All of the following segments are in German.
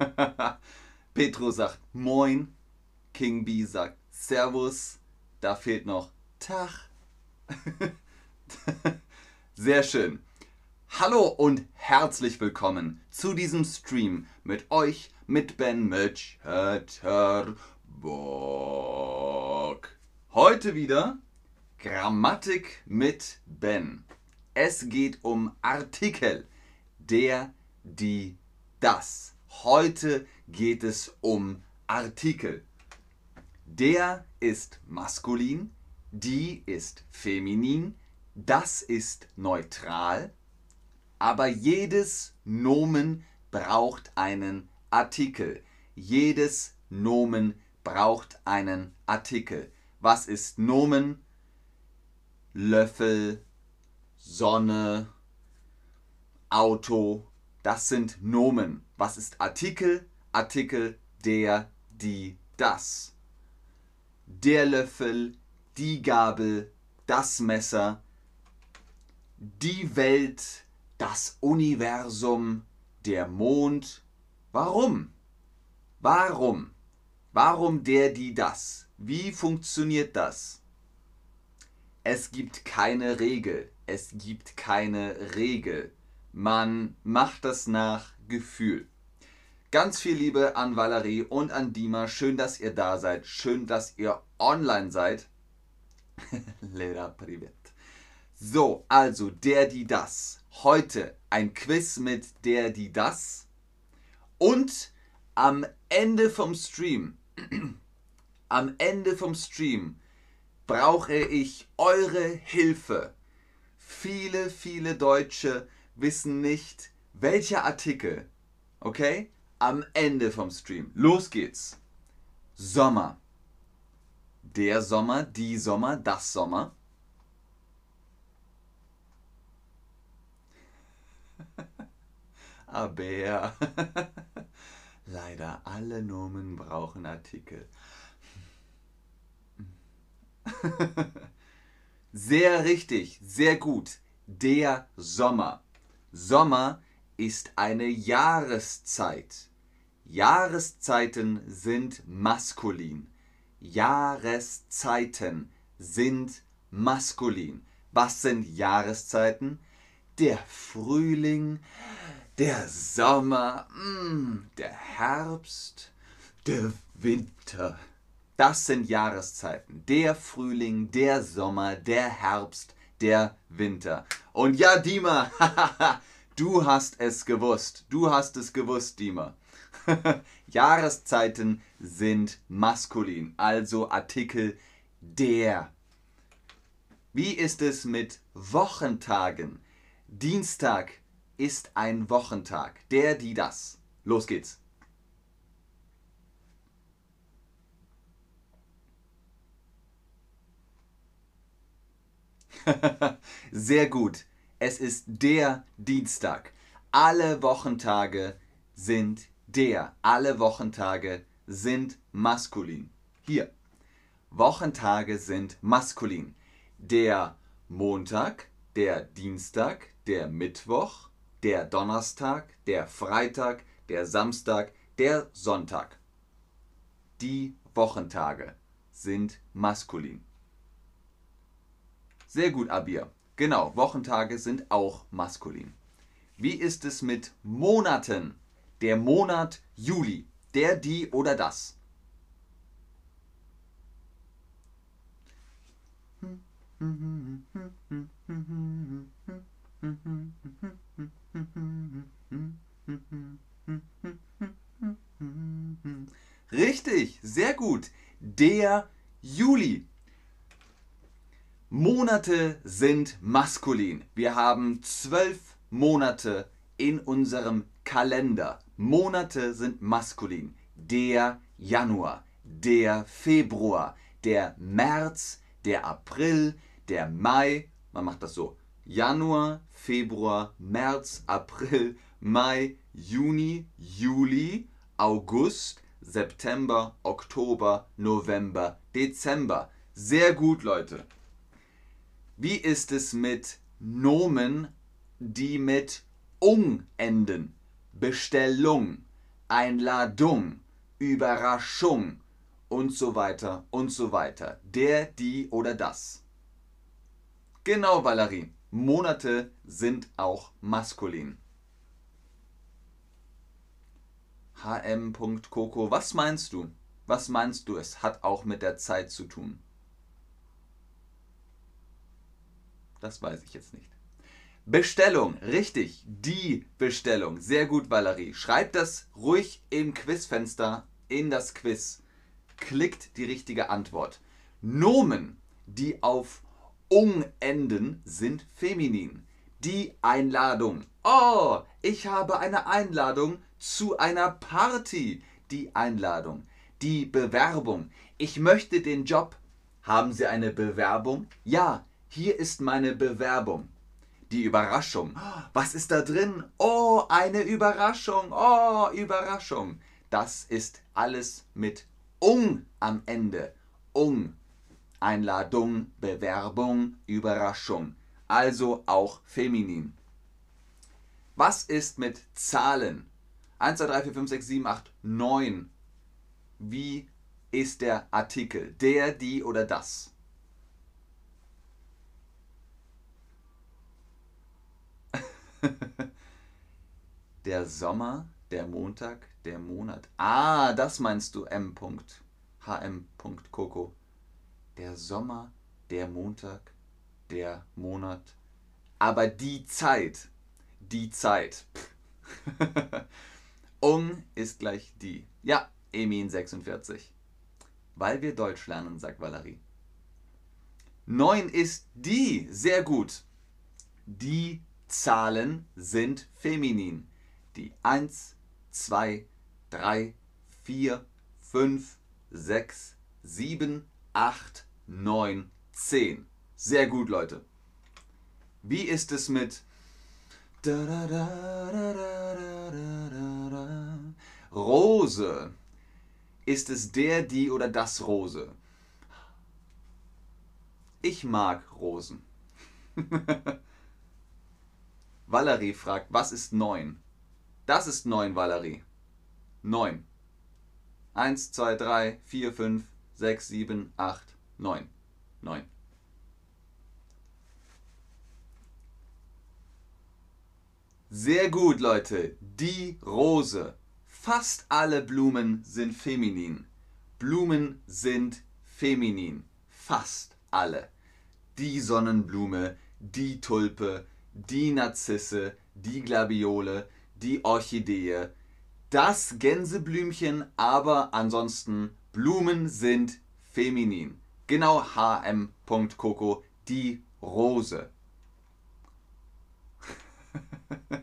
Petro sagt Moin. King B sagt Servus. Da fehlt noch Tag. Sehr schön. Hallo und herzlich willkommen zu diesem Stream mit euch, mit Ben Bock. Heute wieder Grammatik mit Ben. Es geht um Artikel. Der, die, das. Heute geht es um Artikel. Der ist maskulin, die ist feminin, das ist neutral, aber jedes Nomen braucht einen Artikel. Jedes Nomen braucht einen Artikel. Was ist Nomen? Löffel, Sonne, Auto, das sind Nomen. Was ist Artikel? Artikel der, die, das. Der Löffel, die Gabel, das Messer, die Welt, das Universum, der Mond. Warum? Warum? Warum der, die, das? Wie funktioniert das? Es gibt keine Regel. Es gibt keine Regel. Man macht das nach Gefühl. Ganz viel Liebe an Valerie und an Dima. Schön, dass ihr da seid. Schön, dass ihr online seid. Lera Privet. So, also der, die, das. Heute ein Quiz mit der, die, das. Und am Ende vom Stream, am Ende vom Stream brauche ich eure Hilfe. Viele, viele Deutsche wissen nicht, welcher Artikel, okay, am Ende vom Stream. Los geht's. Sommer. Der Sommer, die Sommer, das Sommer. Aber leider alle Nomen brauchen Artikel. Sehr richtig, sehr gut. Der Sommer. Sommer ist eine Jahreszeit. Jahreszeiten sind maskulin. Jahreszeiten sind maskulin. Was sind Jahreszeiten? Der Frühling, der Sommer, mm, der Herbst, der Winter. Das sind Jahreszeiten. Der Frühling, der Sommer, der Herbst, der Winter. Und ja, Dima, du hast es gewusst. Du hast es gewusst, Dima. Jahreszeiten sind maskulin, also Artikel der. Wie ist es mit Wochentagen? Dienstag ist ein Wochentag. Der, die, das. Los geht's. Sehr gut. Es ist der Dienstag. Alle Wochentage sind der. Alle Wochentage sind maskulin. Hier. Wochentage sind maskulin. Der Montag, der Dienstag, der Mittwoch, der Donnerstag, der Freitag, der Samstag, der Sonntag. Die Wochentage sind maskulin. Sehr gut, Abir. Genau, Wochentage sind auch maskulin. Wie ist es mit Monaten? Der Monat Juli. Der, die oder das? Richtig, sehr gut. Der Juli. Monate sind maskulin. Wir haben zwölf Monate in unserem Kalender. Monate sind maskulin. Der Januar, der Februar, der März, der April, der Mai. Man macht das so. Januar, Februar, März, April, Mai, Juni, Juli, August, September, Oktober, November, Dezember. Sehr gut, Leute. Wie ist es mit Nomen, die mit ung enden? Bestellung, Einladung, Überraschung und so weiter und so weiter. Der, die oder das. Genau, Valerie. Monate sind auch maskulin. hm.coco, was meinst du? Was meinst du, es hat auch mit der Zeit zu tun? Das weiß ich jetzt nicht. Bestellung, richtig, die Bestellung. Sehr gut, Valerie. Schreibt das ruhig im Quizfenster in das Quiz. Klickt die richtige Antwort. Nomen, die auf ung enden, sind feminin. Die Einladung. Oh, ich habe eine Einladung zu einer Party. Die Einladung. Die Bewerbung. Ich möchte den Job. Haben Sie eine Bewerbung? Ja, hier ist meine Bewerbung. Die Überraschung. Was ist da drin? Oh, eine Überraschung. Oh, Überraschung. Das ist alles mit ung am Ende. Ung. Einladung, Bewerbung, Überraschung. Also auch feminin. Was ist mit Zahlen? 1, 2, 3, 4, 5, 6, 7, 8, 9. Wie ist der Artikel? Der, die oder das? der Sommer, der Montag, der Monat. Ah, das meinst du, M. HM. Coco. Der Sommer, der Montag, der Monat. Aber die Zeit, die Zeit. Ung ist gleich die. Ja, Emin 46. Weil wir Deutsch lernen, sagt Valerie. 9 ist die. Sehr gut. Die Zahlen sind feminin. Die 1, 2, 3, 4, 5, 6, 7, 8, 9, 10. Sehr gut, Leute. Wie ist es mit Rose? Ist es der, die oder das Rose? Ich mag Rosen. Valerie fragt, was ist 9? Das ist 9, Valerie. 9. 1, 2, 3, 4, 5, 6, 7, 8, 9. 9. Sehr gut, Leute. Die Rose. Fast alle Blumen sind feminin. Blumen sind feminin. Fast alle. Die Sonnenblume, die Tulpe, die Narzisse, die Glabiole, die Orchidee, das Gänseblümchen, aber ansonsten Blumen sind feminin. Genau hm. Coco, die Rose.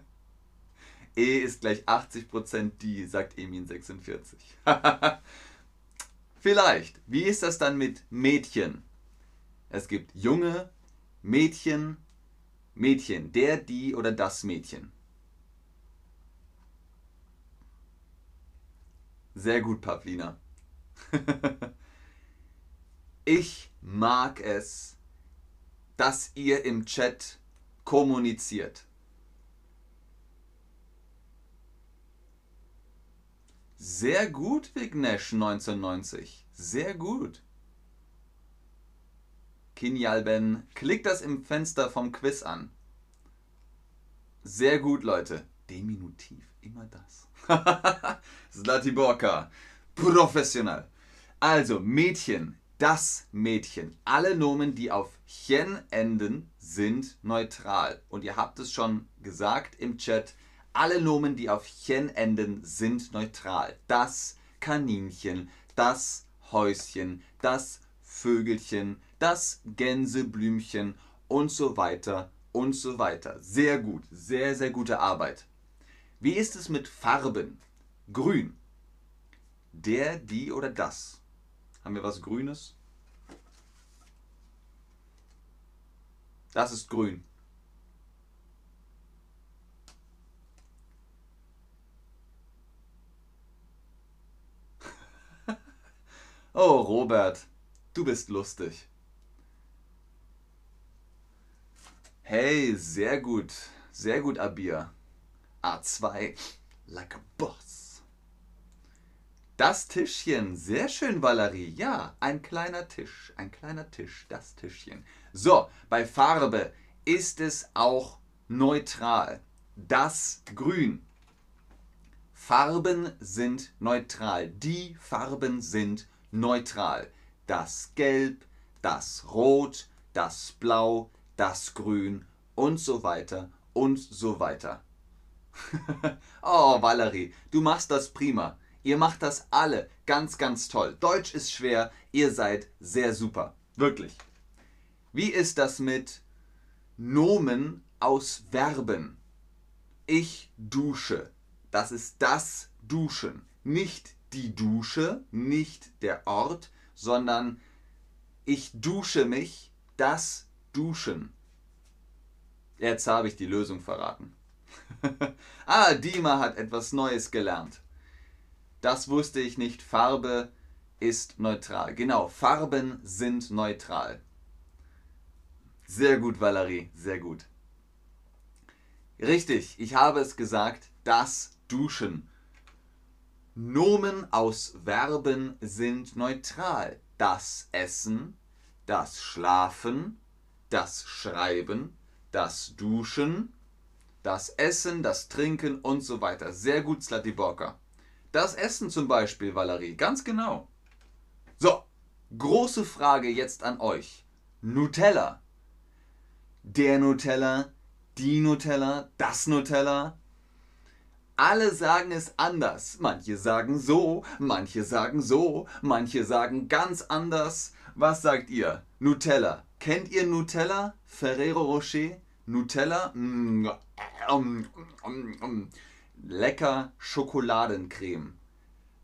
e ist gleich 80% die, sagt Emin46. Vielleicht. Wie ist das dann mit Mädchen? Es gibt junge, Mädchen, Mädchen, der, die oder das Mädchen. Sehr gut, Pavlina. ich mag es, dass ihr im Chat kommuniziert. Sehr gut, Vignesh 1990. Sehr gut. Kinjalben, klickt das im Fenster vom Quiz an. Sehr gut, Leute. Diminutiv, immer das. Slatiborka, professionell. Also, Mädchen, das Mädchen. Alle Nomen, die auf chen enden, sind neutral. Und ihr habt es schon gesagt im Chat, alle Nomen, die auf chen enden, sind neutral. Das Kaninchen, das Häuschen, das Vögelchen, das Gänseblümchen und so weiter und so weiter. Sehr gut, sehr, sehr gute Arbeit. Wie ist es mit Farben? Grün. Der, die oder das? Haben wir was Grünes? Das ist grün. oh, Robert, du bist lustig. Hey, sehr gut. Sehr gut, Abir. A2, like a boss. Das Tischchen, sehr schön, Valerie. Ja, ein kleiner Tisch, ein kleiner Tisch, das Tischchen. So, bei Farbe ist es auch neutral. Das Grün. Farben sind neutral. Die Farben sind neutral. Das Gelb, das Rot, das Blau, das Grün und so weiter und so weiter. oh, Valerie, du machst das prima. Ihr macht das alle ganz, ganz toll. Deutsch ist schwer, ihr seid sehr super. Wirklich. Wie ist das mit Nomen aus Verben? Ich dusche. Das ist das Duschen. Nicht die Dusche, nicht der Ort, sondern ich dusche mich, das Duschen. Jetzt habe ich die Lösung verraten. ah, Dima hat etwas Neues gelernt. Das wusste ich nicht. Farbe ist neutral. Genau, Farben sind neutral. Sehr gut, Valerie, sehr gut. Richtig, ich habe es gesagt, das Duschen. Nomen aus Verben sind neutral. Das Essen, das Schlafen, das Schreiben, das Duschen, das Essen, das Trinken und so weiter. Sehr gut, Slatiborka. Das Essen zum Beispiel, Valerie, ganz genau. So, große Frage jetzt an euch. Nutella. Der Nutella, die Nutella, das Nutella. Alle sagen es anders. Manche sagen so, manche sagen so, manche sagen ganz anders. Was sagt ihr? Nutella. Kennt ihr Nutella? Ferrero Rocher? Nutella? Mm, mm, mm, lecker Schokoladencreme.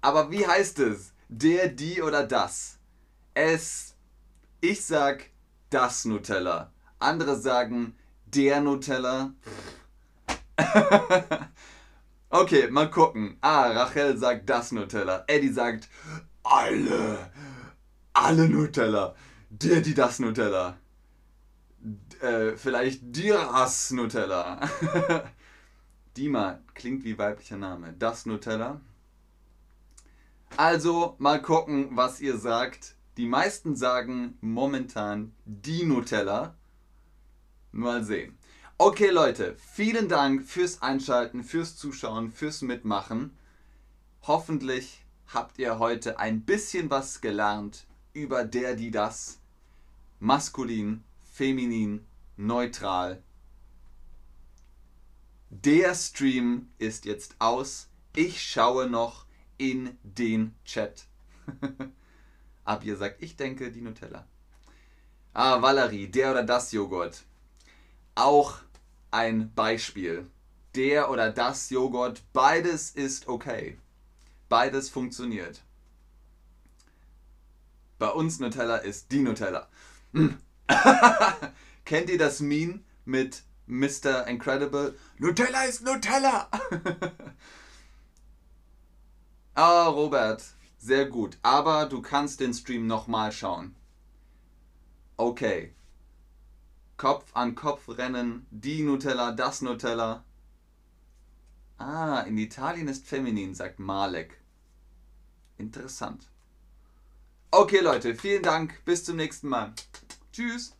Aber wie heißt es? Der, die oder das? Es. Ich sag das Nutella. Andere sagen der Nutella. okay, mal gucken. Ah, Rachel sagt das Nutella. Eddie sagt alle. Alle Nutella. Der, die, das Nutella. Äh, vielleicht Diras Nutella. Dima klingt wie weiblicher Name. Das Nutella. Also mal gucken, was ihr sagt. Die meisten sagen momentan die Nutella. Mal sehen. Okay Leute, vielen Dank fürs Einschalten, fürs Zuschauen, fürs Mitmachen. Hoffentlich habt ihr heute ein bisschen was gelernt über der, die, das. Maskulin, feminin, neutral. Der Stream ist jetzt aus. Ich schaue noch in den Chat. Ab ihr sagt, ich denke die Nutella. Ah, Valerie, der oder das Joghurt. Auch ein Beispiel. Der oder das Joghurt, beides ist okay. Beides funktioniert. Bei uns Nutella ist die Nutella. Kennt ihr das Meme mit Mr. Incredible? Nutella ist Nutella! Ah, Robert, sehr gut. Aber du kannst den Stream nochmal schauen. Okay. Kopf an Kopf rennen, die Nutella, das Nutella. Ah, in Italien ist feminin, sagt Malek. Interessant. Okay, Leute, vielen Dank. Bis zum nächsten Mal. Tschüss.